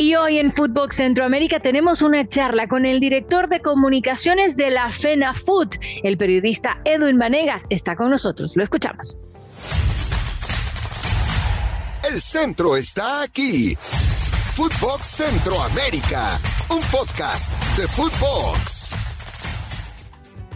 Y hoy en Footbox Centroamérica tenemos una charla con el director de comunicaciones de la FENA Food. El periodista Edwin Vanegas está con nosotros. Lo escuchamos. El centro está aquí. Footbox Centroamérica, un podcast de Footbox.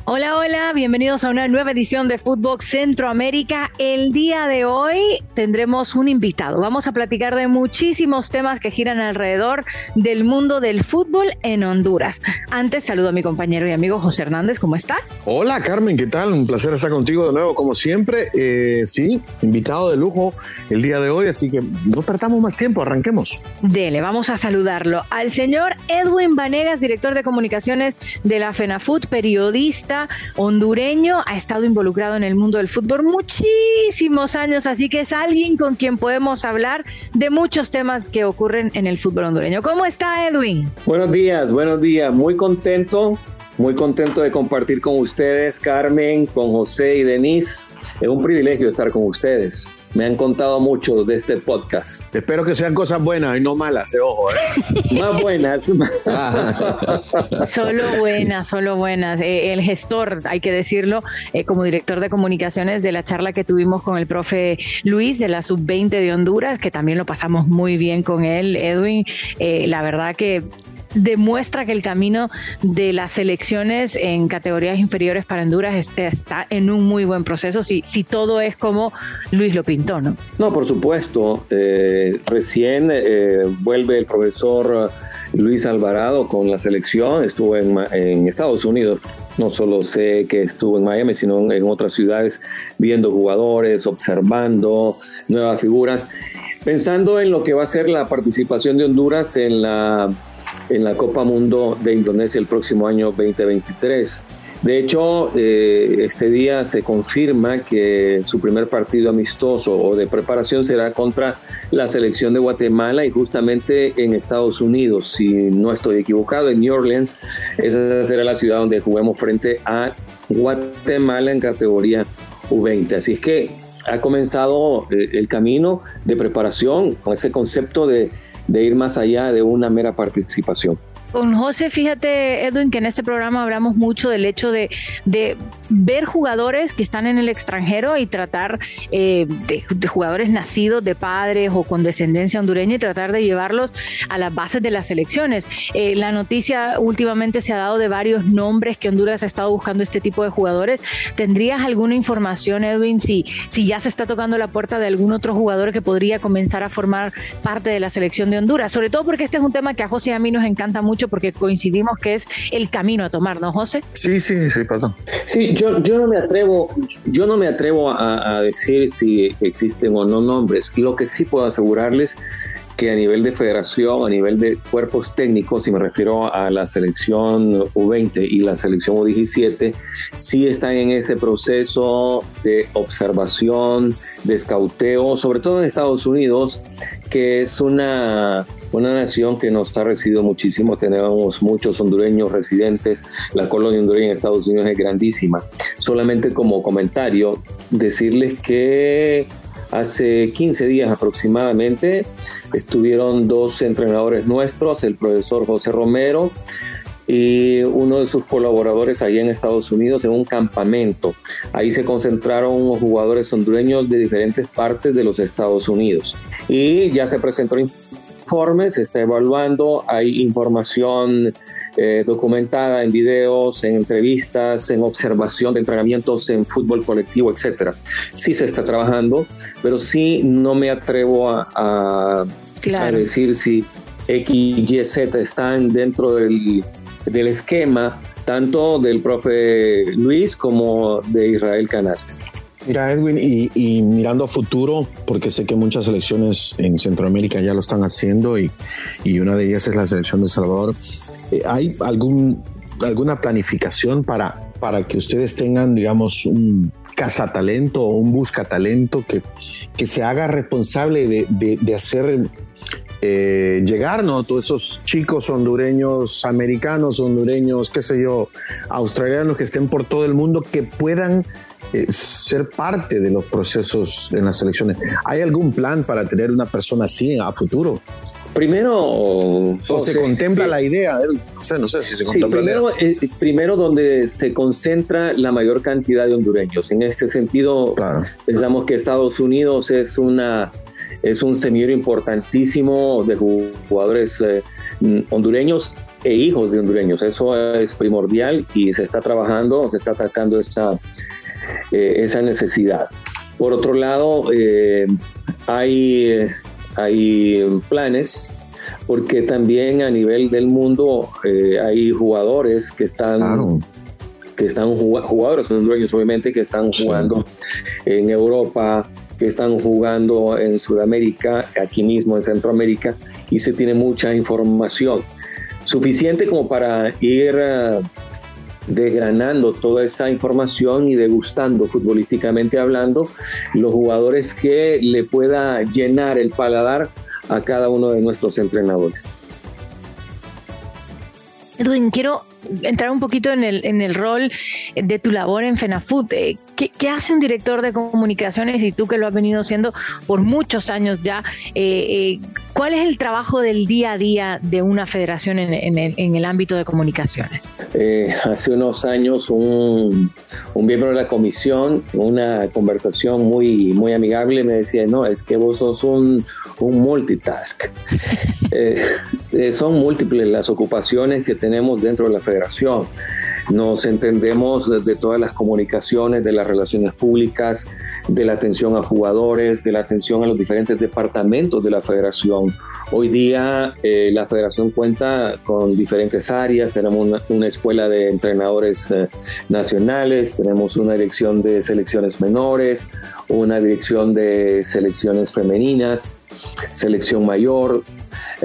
Hola, hola, bienvenidos a una nueva edición de Fútbol Centroamérica. El día de hoy tendremos un invitado. Vamos a platicar de muchísimos temas que giran alrededor del mundo del fútbol en Honduras. Antes saludo a mi compañero y amigo José Hernández, ¿cómo está? Hola Carmen, ¿qué tal? Un placer estar contigo de nuevo, como siempre. Eh, sí, invitado de lujo el día de hoy, así que no perdamos más tiempo, arranquemos. Dele, vamos a saludarlo al señor Edwin Vanegas, director de comunicaciones de la FENAFUT, periodista hondureño, ha estado involucrado en el mundo del fútbol muchísimos años, así que es alguien con quien podemos hablar de muchos temas que ocurren en el fútbol hondureño. ¿Cómo está Edwin? Buenos días, buenos días, muy contento muy contento de compartir con ustedes, Carmen, con José y Denise. Es un privilegio estar con ustedes. Me han contado mucho de este podcast. Espero que sean cosas buenas y no malas, eh, ojo. ¿eh? Más buenas. solo buenas, solo buenas. Eh, el gestor, hay que decirlo, como director de comunicaciones de la charla que tuvimos con el profe Luis de la Sub-20 de Honduras, que también lo pasamos muy bien con él, Edwin. la verdad que demuestra que el camino de las elecciones en categorías inferiores para Honduras está en un muy buen proceso, si, si todo es como Luis lo pintó, ¿no? No, por supuesto. Eh, recién eh, vuelve el profesor Luis Alvarado con la selección, estuvo en, en, Estados Unidos. No solo sé que estuvo en Miami, sino en otras ciudades viendo jugadores, observando nuevas figuras, pensando en lo que va a ser la participación de Honduras en la en la Copa Mundo de Indonesia el próximo año 2023. De hecho, eh, este día se confirma que su primer partido amistoso o de preparación será contra la selección de Guatemala y justamente en Estados Unidos, si no estoy equivocado, en New Orleans. Esa será la ciudad donde juguemos frente a Guatemala en categoría U20. Así es que ha comenzado eh, el camino de preparación con ese concepto de de ir más allá de una mera participación. Con José, fíjate, Edwin, que en este programa hablamos mucho del hecho de, ver jugadores que están en el extranjero y tratar eh, de, jugadores nacidos de padres o con descendencia hondureña y tratar de llevarlos a las bases de las selecciones. Eh, la noticia últimamente se ha dado de varios nombres que Honduras ha estado buscando este tipo de jugadores. ¿Tendrías alguna información, Edwin, si, si ya se está tocando la puerta de algún otro jugador que podría comenzar a formar parte de la selección de Honduras? Sobre todo porque este es un tema que a José y a mí nos encanta mucho porque coincidimos que es el camino a tomar, ¿no, José? Sí, sí, sí, perdón. Sí, yo, yo no me atrevo, yo no me atrevo a, a decir si existen o no nombres. Lo que sí puedo asegurarles que a nivel de federación, a nivel de cuerpos técnicos, y me refiero a la selección U20 y la selección U17, sí están en ese proceso de observación, de escauteo, sobre todo en Estados Unidos, que es una una nación que nos ha recibido muchísimo, tenemos muchos hondureños residentes, la colonia hondureña en Estados Unidos es grandísima. Solamente como comentario, decirles que hace 15 días aproximadamente estuvieron dos entrenadores nuestros, el profesor José Romero, y uno de sus colaboradores allá en Estados Unidos en un campamento. Ahí se concentraron jugadores hondureños de diferentes partes de los Estados Unidos. Y ya se presentó se está evaluando, hay información eh, documentada en videos, en entrevistas, en observación de entrenamientos en fútbol colectivo, etcétera. Sí se está trabajando, pero sí no me atrevo a, a, decir si X, Y, Z están dentro del, del esquema tanto del profe Luis como de Israel Canales. Mira, Edwin, y, mirando a futuro, porque sé que muchas selecciones en Centroamérica ya lo están haciendo y, una de ellas es la selección de El Salvador, eh, ¿hay algún, alguna planificación para, para que ustedes tengan, digamos, un cazatalento o un buscatalento que, que se haga responsable de, hacer eh, llegar, ¿no? Todos esos chicos hondureños, americanos, hondureños, qué sé yo, australianos que estén por todo el mundo, que puedan eh, ser parte de los procesos en las elecciones. ¿Hay algún plan para tener una persona así a futuro? Primero, o se contempla la idea, no sé, no sé si se contempla. primero, eh, primero donde se concentra la mayor cantidad de hondureños. En este sentido, pensamos que Estados Unidos es una es un semillero importantísimo de jugadores eh, hondureños e hijos de hondureños. Eso es primordial y se está trabajando, se está atacando esa, eh, esa necesidad. Por otro lado, hay hay planes porque también a nivel del mundo eh, hay jugadores que están que están jugadores son dueños obviamente que están jugando en Europa que están jugando en Sudamérica aquí mismo en Centroamérica y se tiene mucha información. Suficiente como para ir uh, desgranando toda esa información y degustando futbolísticamente hablando los jugadores que le pueda llenar el paladar a cada uno de nuestros entrenadores. Edwin, quiero entrar un poquito en el, en el rol de tu labor en FENAFUT. Eh, ¿Qué, hace un director de comunicaciones y tú que lo has venido haciendo por muchos años ya? Eh, eh, ¿Cuál es el trabajo del día a día de una federación en, el, ámbito de comunicaciones? hace unos años un, miembro de la comisión, una conversación muy, muy amigable, me decía, no, es que vos sos un, un multitask. son múltiples las ocupaciones que tenemos dentro de la federación. Nos entendemos de todas las comunicaciones, de las relaciones públicas, de la atención a jugadores, de la atención a los diferentes departamentos de la federación. Hoy día eh, la federación cuenta con diferentes áreas, tenemos una, escuela de entrenadores eh, nacionales, tenemos una dirección de selecciones menores, una dirección de selecciones femeninas, selección mayor,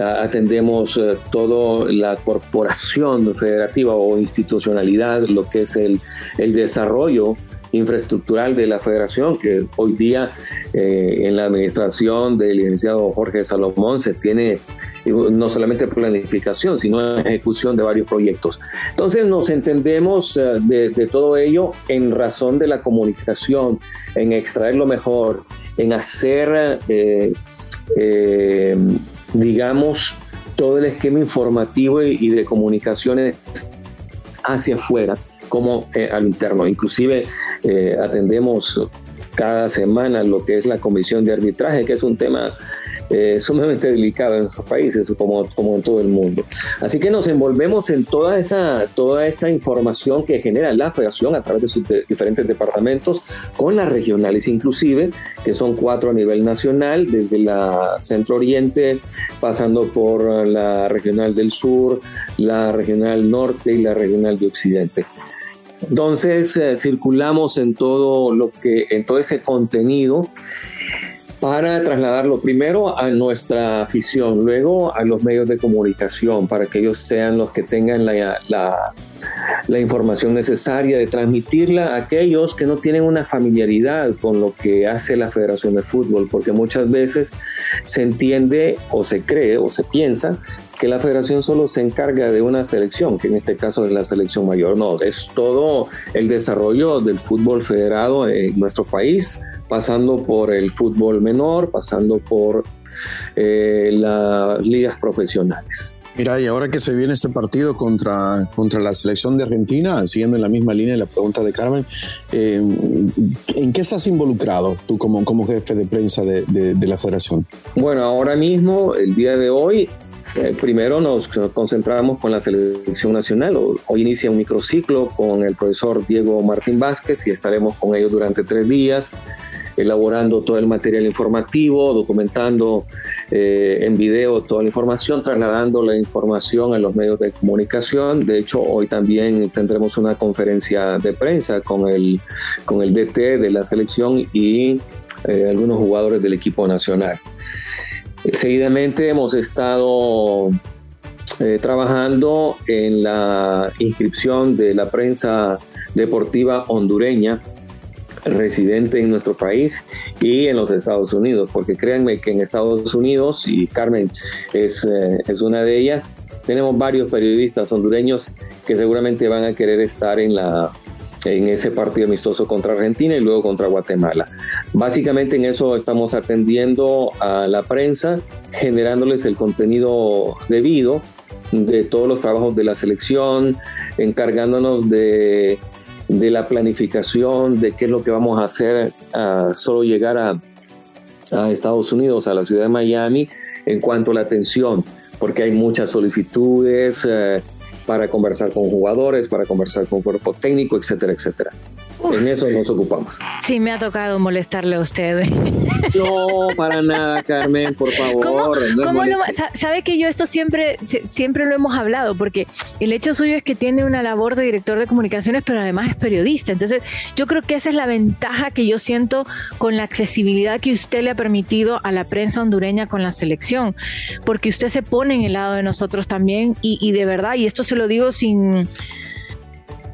atendemos eh, toda la corporación federativa o institucionalidad, lo que es el, el desarrollo infraestructural de la federación, que hoy día eh, en la administración del licenciado Jorge Salomón se tiene no solamente planificación, sino ejecución de varios proyectos. Entonces nos entendemos eh, de, todo ello en razón de la comunicación, en extraer lo mejor, en hacer eh, digamos, todo el esquema informativo y, de comunicaciones hacia afuera como eh, al interno. Inclusive eh, atendemos cada semana lo que es la comisión de arbitraje, que es un tema eh, sumamente delicado en nuestros países, como, como en todo el mundo. Así que nos envolvemos en toda esa, toda esa información que genera la federación a través de sus diferentes departamentos, con las regionales inclusive, que son cuatro a nivel nacional, desde la Centro Oriente, pasando por la regional del sur, la regional norte y la regional de Occidente. Entonces eh, circulamos en todo lo que, en todo ese contenido para trasladarlo primero a nuestra afición, luego a los medios de comunicación, para que ellos sean los que tengan la, la, información necesaria de transmitirla a aquellos que no tienen una familiaridad con lo que hace la Federación de Fútbol, porque muchas veces se entiende o se cree o se piensa que la federación solo se encarga de una selección, que en este caso es la selección mayor. No, es todo el desarrollo del fútbol federado en nuestro país, pasando por el fútbol menor, pasando por eh, las ligas profesionales. Mira, y ahora que se viene este partido contra, contra la selección de Argentina, siguiendo en la misma línea de la pregunta de Carmen, eh, ¿en qué estás involucrado tú como, como jefe de prensa de, de la federación? Bueno, ahora mismo, el día de hoy, eh, primero nos concentramos con la selección nacional. Hoy inicia un microciclo con el profesor Diego Martín Vázquez y estaremos con ellos durante tres días elaborando todo el material informativo, documentando eh, en video toda la información, trasladando la información a los medios de comunicación. De hecho, hoy también tendremos una conferencia de prensa con el, con el DT de la selección y eh, algunos jugadores del equipo nacional. Seguidamente hemos estado eh, trabajando en la inscripción de la prensa deportiva hondureña residente en nuestro país y en los Estados Unidos, porque créanme que en Estados Unidos, y Carmen es, eh, es una de ellas, tenemos varios periodistas hondureños que seguramente van a querer estar en la, en ese partido amistoso contra Argentina y luego contra Guatemala. Básicamente en eso estamos atendiendo a la prensa, generándoles el contenido debido de todos los trabajos de la selección, encargándonos de, la planificación, de qué es lo que vamos a hacer a solo llegar a, Estados Unidos, a la ciudad de Miami, en cuanto a la atención, porque hay muchas solicitudes. Eh, para conversar con jugadores, para conversar con cuerpo técnico, etcétera, etcétera. En eso nos ocupamos. Sí, me ha tocado molestarle a usted. No, para nada, Carmen, por favor. sabe que yo esto siempre, siempre lo hemos hablado, porque el hecho suyo es que tiene una labor de director de comunicaciones, pero además es periodista. Entonces, yo creo que esa es la ventaja que yo siento con la accesibilidad que usted le ha permitido a la prensa hondureña con la selección, porque usted se pone en el lado de nosotros también y, y de verdad, y esto se lo digo sin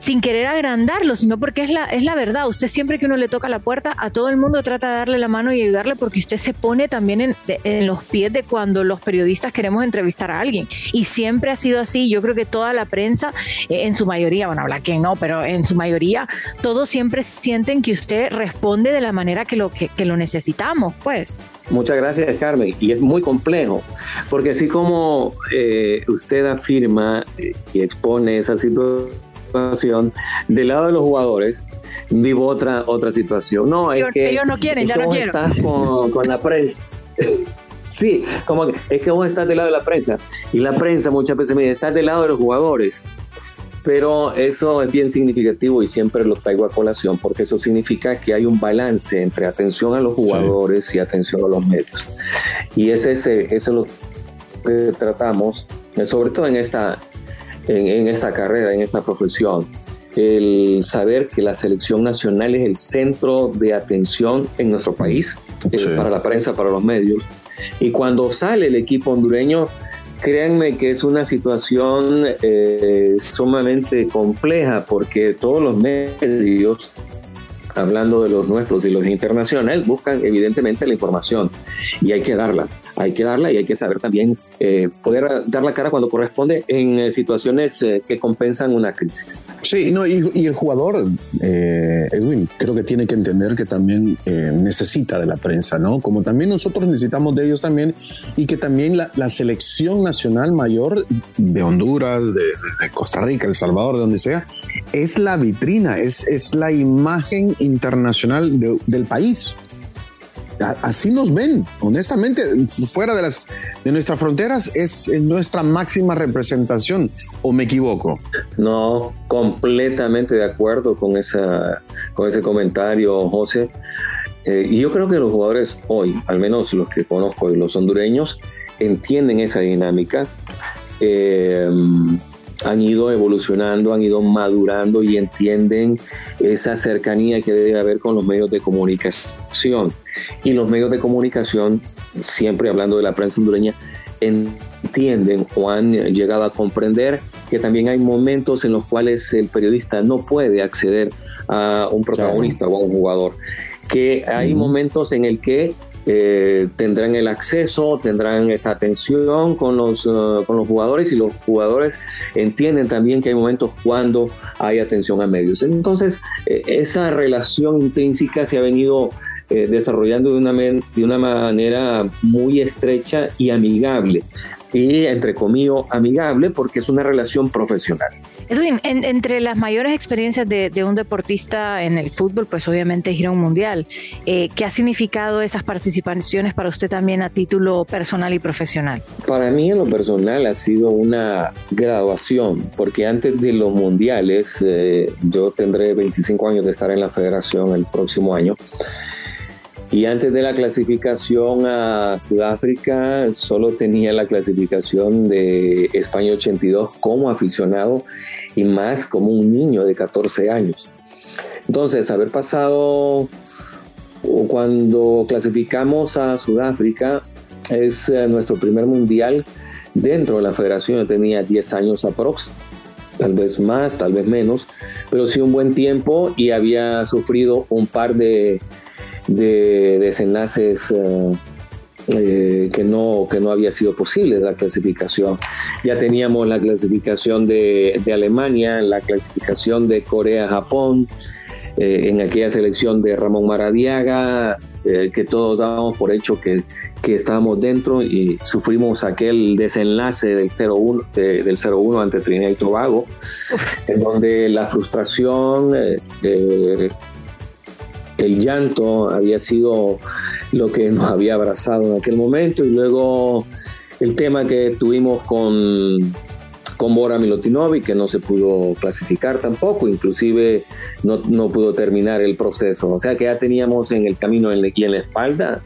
sin querer agrandarlo, sino porque es la, es la verdad. Usted siempre que uno le toca la puerta, a todo el mundo trata de darle la mano y ayudarle porque usted se pone también en, los pies de cuando los periodistas queremos entrevistar a alguien. Y siempre ha sido así. Yo creo que toda la prensa, eh, en su mayoría, bueno, habla quien no, pero en su mayoría, todos siempre sienten que usted responde de la manera que lo, que, lo necesitamos, pues. Muchas gracias, Carmen. Y es muy complejo, porque así como eh, usted afirma eh, y expone esa situación, del lado de los jugadores, vivo otra, otra situación. No, es que ellos no quieren, ya no quiero. estás con, la prensa. sí, como que es que vos estás del lado de la prensa. Y la prensa muchas veces me dice, estás del lado de los jugadores. Pero eso es bien significativo y siempre lo traigo a colación porque eso significa que hay un balance entre atención a los jugadores y atención a los medios. Y ese, ese, eso es lo que tratamos, sobre todo en esta, en, esta carrera, en esta profesión. El saber que la selección nacional es el centro de atención en nuestro país, eh, para la prensa, para los medios. Y cuando sale el equipo hondureño, créanme que es una situación eh, sumamente compleja porque todos los medios hablando de los nuestros y los internacionales, buscan evidentemente la información y hay que darla hay que darla y hay que saber también eh, poder dar la cara cuando corresponde en eh, situaciones eh, que compensan una crisis. Sí, no, y, el jugador, Edwin, creo que tiene que entender que también necesita de la prensa, ¿no? Como también nosotros necesitamos de ellos también y que también la, selección nacional mayor de Honduras, de, Costa Rica, El Salvador, de donde sea, es la vitrina, es, es la imagen internacional del país así nos ven, honestamente, fuera de, las, de nuestras fronteras es nuestra máxima representación, ¿o me equivoco? No, completamente de acuerdo con, esa, con ese comentario, José. Eh, y yo creo que los jugadores hoy, al menos los que conozco y los hondureños, entienden esa dinámica. Eh, han ido evolucionando, han ido madurando y entienden esa cercanía que debe haber con los medios de comunicación. Y los medios de comunicación, siempre hablando de la prensa hondureña, entienden o han llegado a comprender que también hay momentos en los cuales el periodista no puede acceder a un protagonista o a un jugador, que hay momentos en el que eh, tendrán el acceso, tendrán esa atención con los, uh, con los jugadores y los jugadores entienden también que hay momentos cuando hay atención a medios. Entonces, eh, esa relación intrínseca se ha venido eh, desarrollando de una, de una manera muy estrecha y amigable. Y entre comillas, amigable porque es una relación profesional. Edwin, entre las mayores experiencias de, un deportista en el fútbol, pues obviamente es ir a un mundial. Eh, ¿Qué ha significado esas participaciones para usted también a título personal y profesional? Para mí en lo personal ha sido una graduación, porque antes de los mundiales, eh, yo tendré 25 años de estar en la federación el próximo año. Y antes de la clasificación a Sudáfrica, solo tenía la clasificación de España 82 como aficionado y más como un niño de 14 años. Entonces, haber pasado cuando clasificamos a Sudáfrica es eh, nuestro primer mundial dentro de la federación. Yo tenía 10 años aprox, tal vez más, tal vez menos, pero sí un buen tiempo y había sufrido un par de de desenlaces eh, eh, que, no, que no había sido posible la clasificación. Ya teníamos la clasificación de, de Alemania, la clasificación de Corea-Japón, eh, en aquella selección de Ramón Maradiaga, eh, que todos dábamos por hecho que, que, estábamos dentro y sufrimos aquel desenlace del 0-1 del 0-1 ante Trinidad y Tobago, en donde la frustración, el llanto había sido lo que nos había abrazado en aquel momento y luego el tema que tuvimos con con Bora Milutinovic, que no se pudo clasificar tampoco, inclusive no, no, pudo terminar el proceso. O sea que ya teníamos en el camino y en la espalda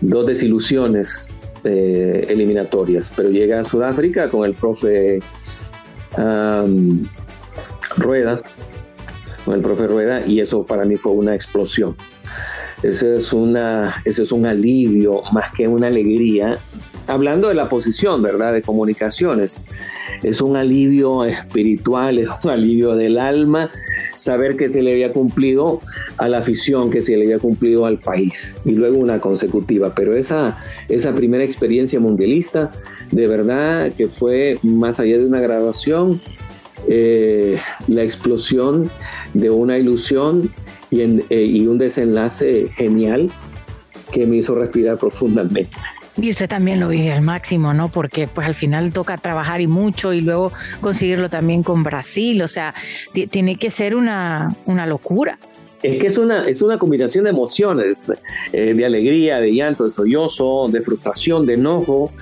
dos desilusiones eh, eliminatorias. Pero llega a Sudáfrica con el profe Rueda, con el profe Rueda, y eso para mí fue una explosión. Ese es, una, ese es un alivio más que una alegría hablando de la posición, ¿verdad? De comunicaciones. Es un alivio espiritual, es un alivio del alma saber que se le había cumplido a la afición, que se le había cumplido al país y luego una consecutiva. Pero esa, esa primera experiencia mundialista, de verdad que fue más allá de una graduación, eh, la explosión de una ilusión y, eh, y un desenlace genial que me hizo respirar profundamente. Y usted también lo vive al máximo, ¿no? Porque pues al final toca trabajar y mucho y luego conseguirlo también con Brasil, o sea, tiene que ser una, una locura. Es que es una, es una combinación de emociones, eh, de alegría, de llanto, de sollozo, de frustración, de enojo,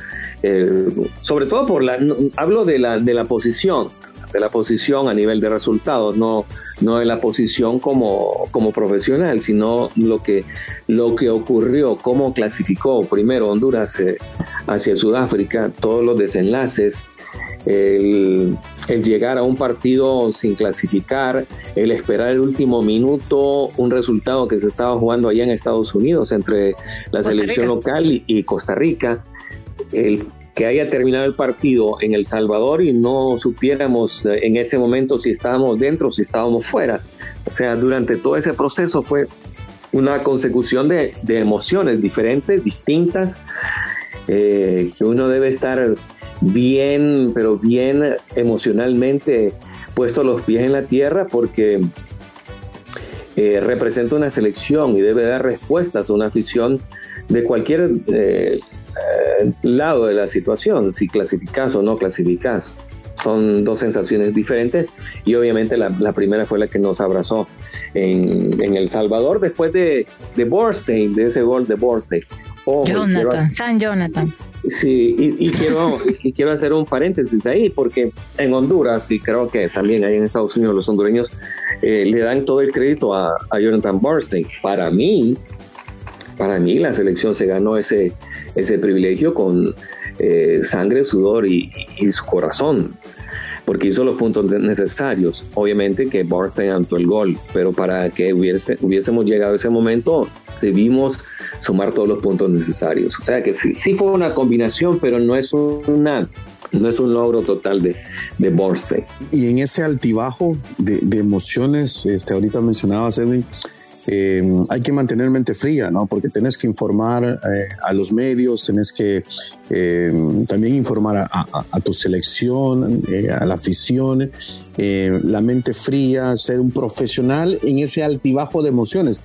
eh, sobre todo por la, hablo de la, de la posición, de la posición a nivel de resultados, no, no de la posición como, como profesional, sino lo que, lo que ocurrió, cómo clasificó primero Honduras eh, hacia Sudáfrica, todos los desenlaces, el, el, llegar a un partido sin clasificar, el esperar el último minuto, un resultado que se estaba jugando allá en Estados Unidos entre la selección local y, y Costa Rica, el que haya terminado el partido en El Salvador y no supiéramos eh, en ese momento si estábamos dentro o si estábamos fuera. O sea, durante todo ese proceso fue una consecución de, emociones diferentes, distintas, eh, que uno debe estar bien, pero bien emocionalmente puesto los pies en la tierra porque eh, representa una selección y debe dar respuestas a una afición de cualquier eh, lado de la situación, si clasificas o no clasificas. Son dos sensaciones diferentes y obviamente la, primera fue la que nos abrazó en, en El Salvador después de, de Borstein, de ese gol de Borstein. Jonathan, San Jonathan. Sí, y, quiero, y quiero hacer un paréntesis ahí, porque en Honduras, y creo que también ahí en Estados Unidos los hondureños eh, le dan todo el crédito a, a Jonathan Borstein. Para mí, para mí la selección se ganó ese, ese privilegio con eh, sangre, sudor y, su corazón, porque hizo los puntos necesarios. Obviamente que Barstein anotó el gol, pero para que hubiese, hubiésemos llegado a ese momento debimos sumar todos los puntos necesarios. O sea que sí, sí fue una combinación, pero no es una no es un logro total de, de Borstein. Y en ese altibajo de, de emociones, este, ahorita mencionabas, Edwin, eh, hay que mantener mente fría, ¿no? Porque tenés que informar eh, a los medios, tenés que eh, también informar a, tu selección, a la afición, la mente fría, ser un profesional en ese altibajo de emociones.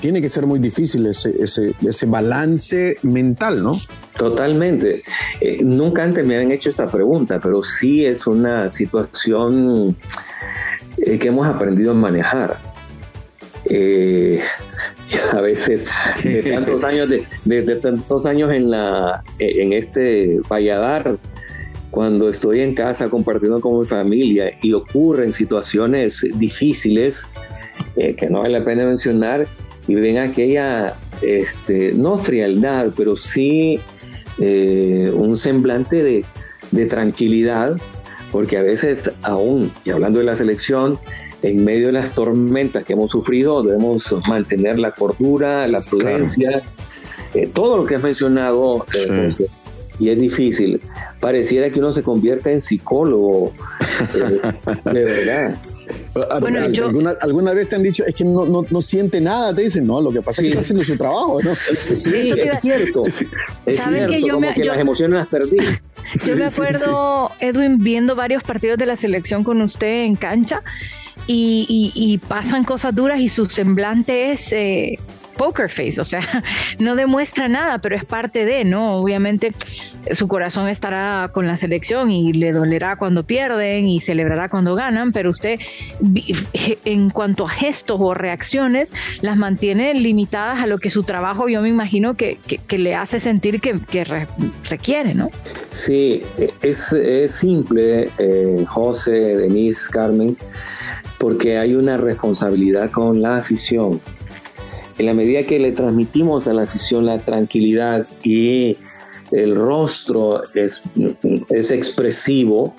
Tiene que ser muy difícil ese, ese, ese balance mental, ¿no? Totalmente. nunca antes me habían hecho esta pregunta, pero sí es una situación que hemos aprendido a manejar eh, a veces de tantos años de, tantos años en la en este valladar cuando estoy en casa compartiendo con mi familia y ocurren situaciones difíciles eh, que no vale la pena mencionar y ven aquella este no frialdad pero sí eh, un semblante de, de tranquilidad porque a veces aún y hablando de la selección en medio de las tormentas que hemos sufrido, debemos mantener la cordura, la prudencia, eh, todo lo que has mencionado, eh, y es difícil. Pareciera que uno se convierte en psicólogo, eh, de verdad. Bueno, ¿Alguna, vez te han dicho, es que no, no, siente nada? Te dicen, no, lo que pasa es que está haciendo su trabajo, ¿no? Sí, es cierto. Es cierto, que como que las emociones las perdí. Yo me acuerdo, Edwin, viendo varios partidos de la selección con usted en cancha y, pasan cosas duras y su semblante es eh, poker face, o sea, no demuestra nada, pero es parte de, ¿no? Obviamente su corazón estará con la selección y le dolerá cuando pierden y celebrará cuando ganan, pero usted en cuanto a gestos o reacciones las mantiene limitadas a lo que su trabajo yo me imagino que, le hace sentir que, requiere, ¿no? Sí, es, simple, eh, José, Denise, Carmen porque hay una responsabilidad con la afición. En la medida que le transmitimos a la afición la tranquilidad y el rostro es, es expresivo,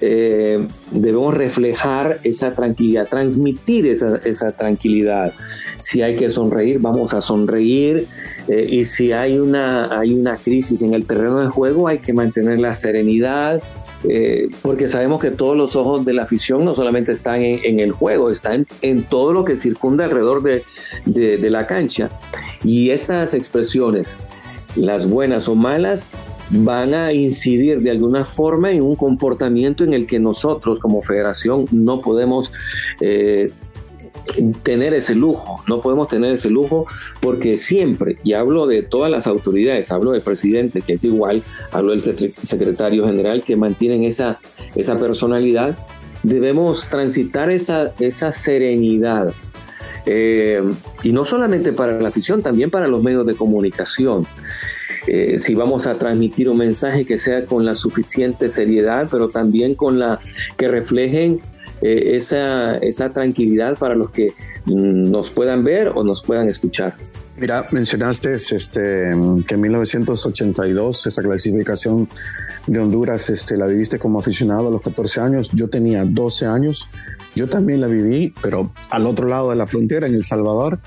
eh, debemos reflejar esa tranquilidad, transmitir esa, tranquilidad. Si hay que sonreír, vamos a sonreír. Eh, y si hay una, hay una crisis en el terreno de juego, hay que mantener la serenidad, eh, porque sabemos que todos los ojos de la afición no solamente están en, el juego, están en todo lo que circunda alrededor de, la cancha. Y esas expresiones, las buenas o malas, van a incidir de alguna forma en un comportamiento en el que nosotros como federación no podemos eh, tener ese lujo, no podemos tener ese lujo porque siempre, y hablo de todas las autoridades, hablo del presidente que es igual, hablo del secretario general que mantienen esa, esa personalidad, debemos transitar esa, esa serenidad. Eh, y no solamente para la afición, también para los medios de comunicación. Eh, si vamos a transmitir un mensaje que sea con la suficiente seriedad, pero también con la que reflejen eh, esa, esa tranquilidad para los que mm, nos puedan ver o nos puedan escuchar. Mira, mencionaste este, que en 1982 esa clasificación de Honduras este, la viviste como aficionado a los 14 años. Yo tenía 12 años. Yo también la viví, pero al otro lado de la frontera, en El Salvador.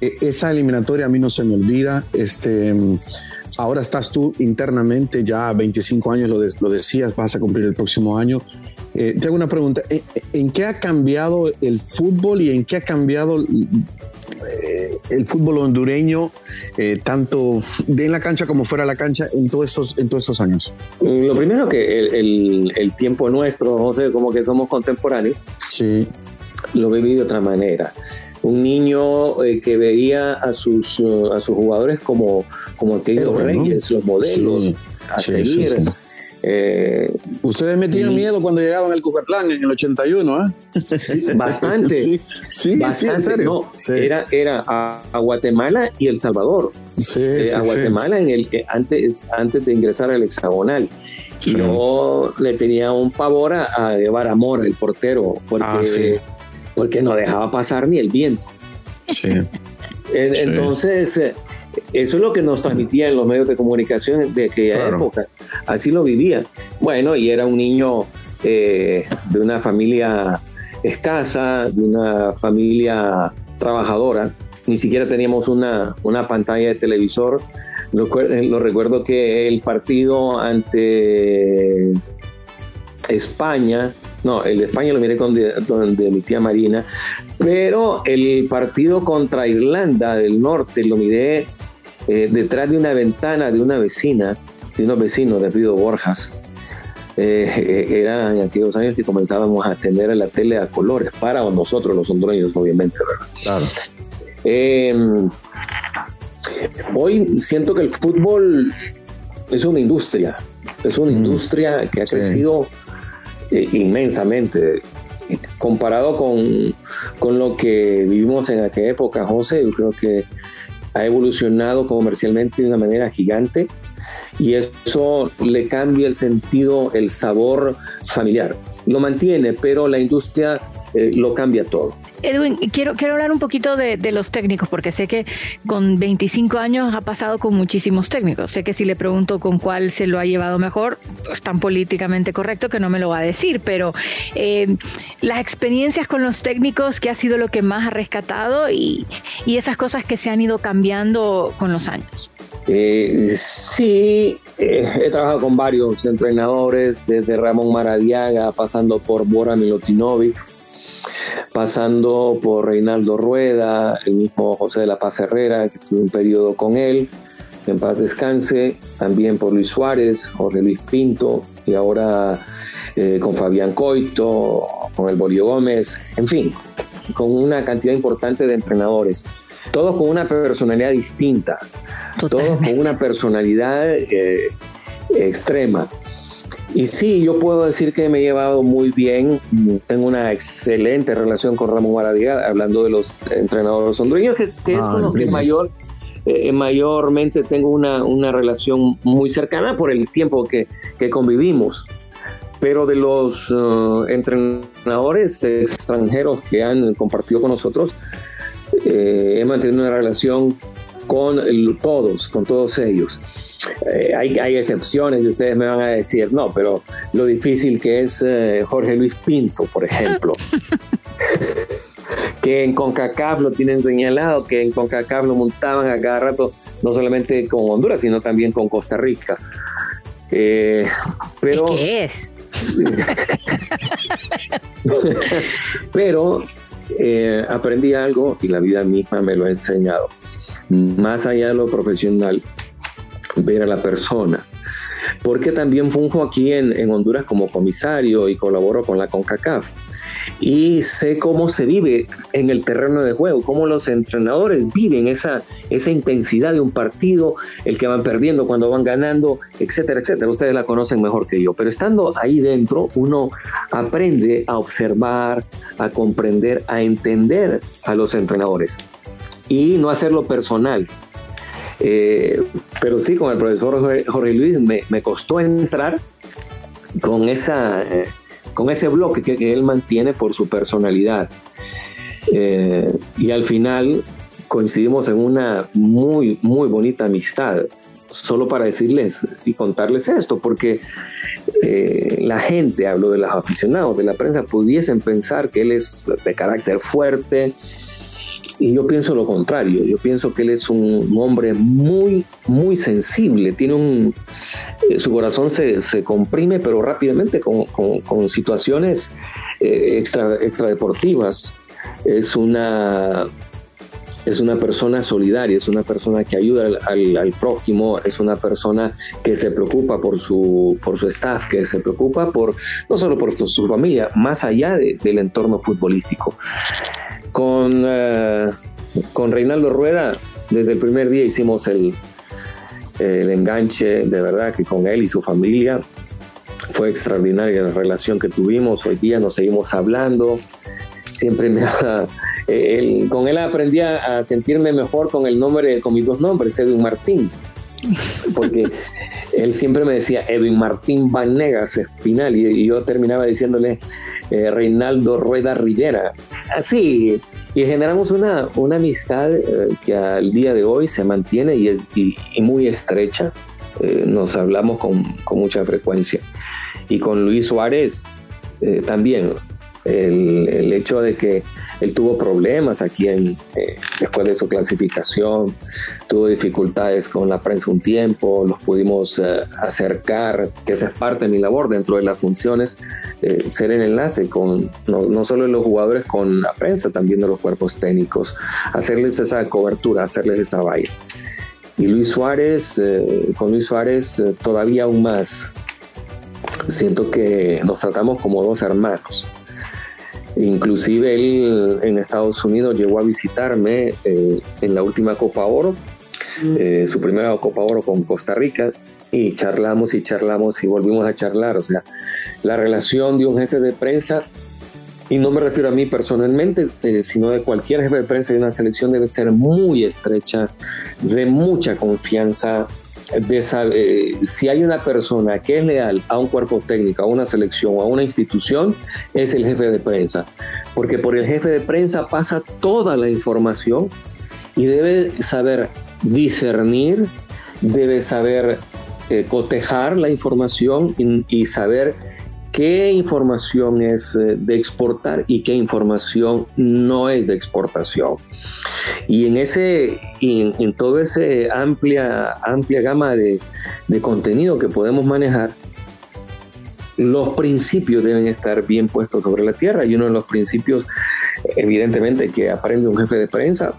E, esa eliminatoria a mí no se me olvida. Este, ahora estás tú internamente, ya 25 años lo, lo decías, vas a cumplir el próximo año. Eh, te hago una pregunta, ¿En, qué ha cambiado el fútbol y en qué ha cambiado eh, el fútbol hondureño, eh, tanto de en la cancha como fuera de la cancha, en todos estos, en todos estos años? Lo primero que el, tiempo nuestro, José, como que somos contemporáneos, sí. lo viví de otra manera un niño que veía a sus, a sus jugadores como, como aquellos reyes, los modelos a seguir. Eh, Ustedes metían miedo cuando llegaban al Cucatlán en el 81, ¿eh? bastante. sí, sí, en serio. Era, era a, Guatemala y El Salvador. Eh, a Guatemala en el que antes, antes de ingresar al hexagonal. Y yo le tenía un pavor a, llevar Amor, el portero, porque, ah, porque no dejaba pasar ni el viento. Sí. Entonces, eh, eso es lo que nos transmitía en los medios de comunicación de aquella época. Así lo vivía. Bueno, y era un niño eh, de una familia escasa, de una familia trabajadora. Ni siquiera teníamos una, una pantalla de televisor. Lo, lo recuerdo que el partido ante España, no, el de España lo miré con de, mi tía Marina, pero el partido contra Irlanda del Norte lo miré eh, detrás de una ventana de una vecina, de unos vecinos de Pido Borjas. Eh, eh, eran aquellos años que comenzábamos a tener la tele a colores, para nosotros los hondureños, obviamente, Claro. Em, hoy siento que el fútbol es una industria, es una mm. industria que ha crecido inmensamente. Comparado con, con lo que vivimos en aquella época, José, yo creo que ha evolucionado comercialmente de una manera gigante y eso le cambia el sentido, el sabor familiar. Lo mantiene, pero la industria eh, lo cambia todo. Edwin, quiero, quiero hablar un poquito de, los técnicos, porque sé que con 25 años ha pasado con muchísimos técnicos. Sé que si le pregunto con cuál se lo ha llevado mejor, es pues tan políticamente correcto que no me lo va a decir, pero eh, las experiencias con los técnicos, ¿qué ha sido lo que más ha rescatado y, y esas cosas que se han ido cambiando con los años? Eh, sí, eh, he trabajado con varios entrenadores, desde Ramón Maradiaga, pasando por Bora Milotinovic, pasando por Reinaldo Rueda, el mismo José de la Paz Herrera, que tuve un periodo con él, en paz descanse, también por Luis Suárez, Jorge Luis Pinto, y ahora eh, con Fabián Coito, con el Bolio Gómez, en fin, con una cantidad importante de entrenadores, todos con una personalidad distinta, todos con una personalidad eh, extrema. Y sí, yo puedo decir que me he llevado muy bien. Tengo una excelente relación con Ramón Maradiga, hablando de los entrenadores hondureños, que, es ah, con los que mayor, eh, mayormente tengo una, una, relación muy cercana por el tiempo que, que convivimos. Pero de los uh, entrenadores extranjeros que han compartido con nosotros, eh, he mantenido una relación con todos, con todos ellos. Eh, hay, excepciones y ustedes me van a decir, no, pero lo difícil que es eh, Jorge Luis Pinto, por ejemplo. que en CONCACAF lo tienen señalado, que en CONCACAF lo montaban a cada rato, no solamente con Honduras, sino también con Costa Rica. Eh, pero, ¿Qué es? pero aprendí algo y la vida misma me lo ha enseñado. Más allá de lo profesional, ver a la persona. Porque también funjo aquí en, Honduras como comisario y colaboro con la CONCACAF. Y sé cómo se vive en el terreno de juego, cómo los entrenadores viven esa, esa intensidad de un partido, el que van perdiendo, cuando van ganando, etcétera, etcétera. Ustedes la conocen mejor que yo. Pero estando ahí dentro, uno aprende a observar, a comprender, a entender a los entrenadores y no hacerlo personal eh, pero sí, con el profesor Jorge, Luis me, costó entrar con, esa, eh, con ese bloque que, él mantiene por su personalidad. Eh, y al final coincidimos en una muy, muy bonita amistad. Solo para decirles y contarles esto, porque la gente, hablo de los aficionados, de la prensa, pudiesen pensar que él es de carácter fuerte, y yo pienso lo contrario, yo pienso que él es un hombre muy, muy sensible, tiene un, eh, su corazón se, se, comprime, pero rápidamente con, con, situaciones eh, extra, extradeportivas. Es una, es una persona solidaria, es una persona que ayuda al, al, prójimo, es una persona que se preocupa por su, por su staff, que se preocupa por no solo por su, familia, más allá del entorno futbolístico. Con, eh, con Reinaldo Rueda, desde el primer día hicimos el, el enganche, de verdad que con él y su familia fue extraordinaria la relación que tuvimos. Hoy día nos seguimos hablando. Siempre me con él aprendí a, sentirme mejor con el nombre, con mis dos nombres, Edwin Martín. Porque él siempre me decía Edwin Martín Vanegas Espinal y, yo terminaba diciéndole eh, Reinaldo Rueda Rivera. Así, y generamos una, una amistad eh, que al día de hoy se mantiene y es muy estrecha. Eh, nos hablamos con, con, mucha frecuencia. Y con Luis Suárez también el, hecho de que él tuvo problemas aquí en, eh, después de su clasificación, tuvo dificultades con la prensa un tiempo, los pudimos eh, acercar, que esa es parte de mi labor dentro de las funciones, eh, ser el enlace con no, no, solo los jugadores con la prensa, también de los cuerpos técnicos, hacerles esa cobertura, hacerles esa baile. Y Luis Suárez, con Luis Suárez todavía aún más, siento que nos tratamos como dos hermanos. Inclusive él en Estados Unidos llegó a visitarme eh, en la última Copa Oro, mm. eh, su primera Copa Oro con Costa Rica, y charlamos y charlamos y volvimos a charlar. O sea, la relación de un jefe de prensa, y no me refiero a mí personalmente, eh, sino de cualquier jefe de prensa de una selección debe ser muy estrecha, de mucha confianza, de saber, si hay una persona que es leal a un cuerpo técnico, a una selección, a una institución, es el jefe de prensa. Porque por el jefe de prensa pasa toda la información y debe saber discernir, debe saber eh, cotejar la información y, saber qué información es eh, de exportar y qué información no es de exportación. Y en ese, en, en toda esa amplia, amplia gama de, de contenido que podemos manejar, los principios deben estar bien puestos sobre la tierra y uno de los principios, evidentemente, que aprende un jefe de prensa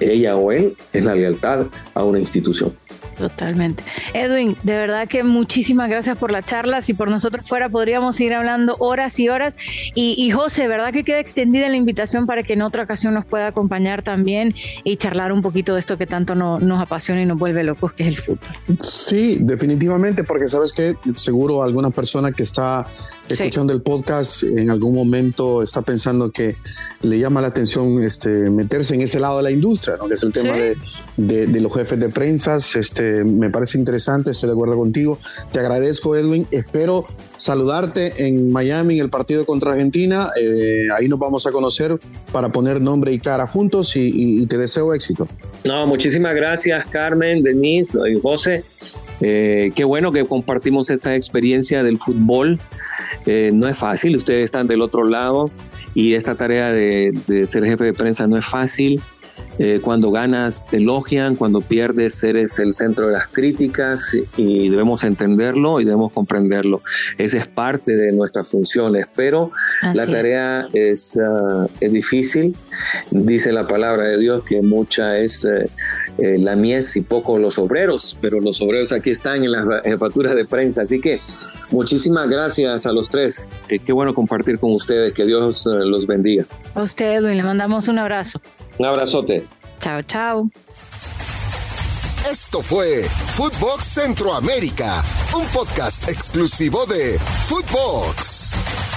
ella o él, es la lealtad a una institución. Totalmente. Edwin, de verdad que muchísimas gracias por la charla. Si por nosotros fuera, podríamos ir hablando horas y horas. Y, y, José, ¿verdad que queda extendida la invitación para que en otra ocasión nos pueda acompañar también y charlar un poquito de esto que tanto nos apasiona y nos vuelve locos, que es el fútbol? Sí, definitivamente, porque sabes que seguro alguna persona que está escuchando el podcast en algún momento está pensando que le llama la atención este, meterse en ese lado de la industria, ¿no? que es el tema de, de, los jefes de prensa. Este, me parece interesante, estoy de acuerdo contigo. Te agradezco, Edwin. Espero saludarte en Miami en el partido contra Argentina. Eh, ahí nos vamos a conocer para poner nombre y cara juntos y, te deseo éxito. No, muchísimas gracias, Carmen, Denise y José. Eh, qué bueno que compartimos esta experiencia del fútbol. Eh, no es fácil, ustedes están del otro lado y esta tarea de ser jefe de prensa no es fácil. Eh, cuando ganas te elogian, cuando pierdes eres el centro de las críticas y debemos entenderlo y debemos comprenderlo. Esa es parte de nuestras funciones, pero la tarea es, ah, es, difícil. Dice la palabra de Dios que mucha es eh, eh, la mies y poco los obreros, pero los obreros aquí están en las jefaturas de prensa. Así que muchísimas gracias a los tres. qué bueno compartir con ustedes. Que Dios los bendiga. A usted, Edwin, le mandamos un abrazo. Un abrazote. Chao, chao. Esto fue Footbox Centroamérica, un podcast exclusivo de Footbox.